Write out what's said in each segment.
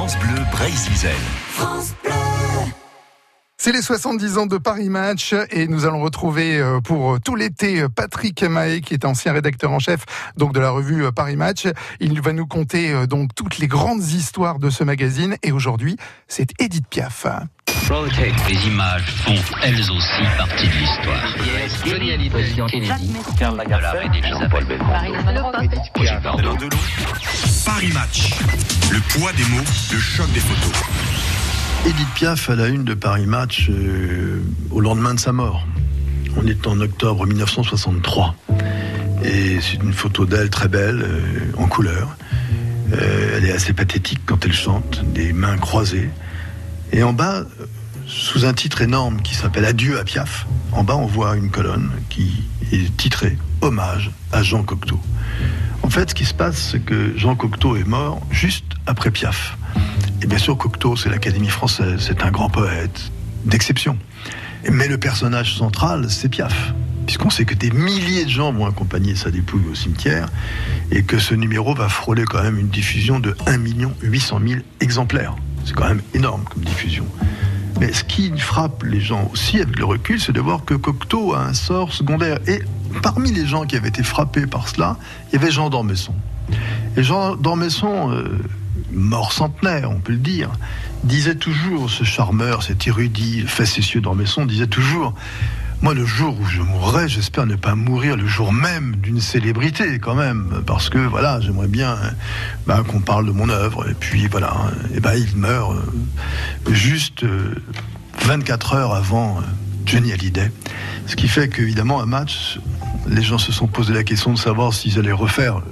France Bleu Brésil. France Bleu. C'est les 70 ans de Paris Match et nous allons retrouver euh, pour tout l'été Patrick Mahé qui est ancien rédacteur en chef donc de la revue euh, Paris Match. Il va nous conter euh, donc toutes les grandes histoires de ce magazine et aujourd'hui c'est Edith Piaf. Les images font elles aussi partie de l'histoire. Johnny Hallyday, président Kennedy, Karl Lagerfeld. Paris Match. Le poids des mots, le choc des photos. Edith Piaf à la une de Paris Match euh, au lendemain de sa mort. On est en octobre 1963. Et c'est une photo d'elle très belle, euh, en couleur. Euh, elle est assez pathétique quand elle chante, des mains croisées. Et en bas, sous un titre énorme qui s'appelle Adieu à Piaf, en bas on voit une colonne qui est titrée Hommage à Jean Cocteau. En fait, ce qui se passe, c'est que Jean Cocteau est mort juste après Piaf. Et bien sûr, Cocteau, c'est l'Académie française, c'est un grand poète d'exception. Mais le personnage central, c'est Piaf. Puisqu'on sait que des milliers de gens vont accompagner sa dépouille au cimetière et que ce numéro va frôler quand même une diffusion de 1 800 000 exemplaires. C'est quand même énorme comme diffusion. Mais ce qui frappe les gens aussi avec le recul, c'est de voir que Cocteau a un sort secondaire. Et parmi les gens qui avaient été frappés par cela, il y avait Jean d'Ormesson. Et Jean d'Ormesson, euh, mort centenaire, on peut le dire, disait toujours, ce charmeur, cet érudit, facétieux d'Ormesson, disait toujours moi, le jour où je mourrai, j'espère ne pas mourir le jour même d'une célébrité, quand même, parce que voilà, j'aimerais bien bah, qu'on parle de mon œuvre. Et puis voilà, et ben il meurt euh, juste euh, 24 heures avant euh, Johnny Hallyday, ce qui fait qu'évidemment un match, les gens se sont posé la question de savoir s'ils allaient refaire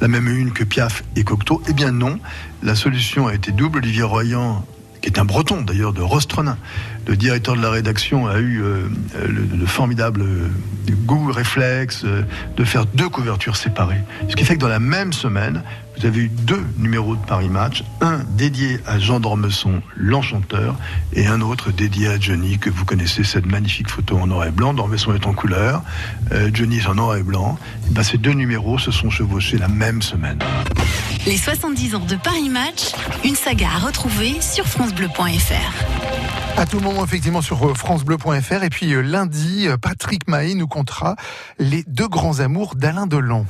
la même une que Piaf et Cocteau. Eh bien non, la solution a été double. Olivier Royan qui est un breton d'ailleurs de Rostrenin. Le directeur de la rédaction a eu euh, le, le formidable euh, goût, réflexe euh, de faire deux couvertures séparées. Ce qui fait que dans la même semaine, vous avez eu deux numéros de Paris Match, un dédié à Jean d'Ormesson, l'enchanteur, et un autre dédié à Johnny, que vous connaissez, cette magnifique photo en noir et blanc. D'Ormesson est en couleur, euh, Johnny est en noir et blanc. Ben, ces deux numéros se sont chevauchés la même semaine. Les 70 ans de Paris Match, une saga à retrouver sur FranceBleu.fr. À tout moment effectivement sur euh, francebleu.fr et puis euh, lundi euh, Patrick Mahé nous contera les deux grands amours d'Alain Delon.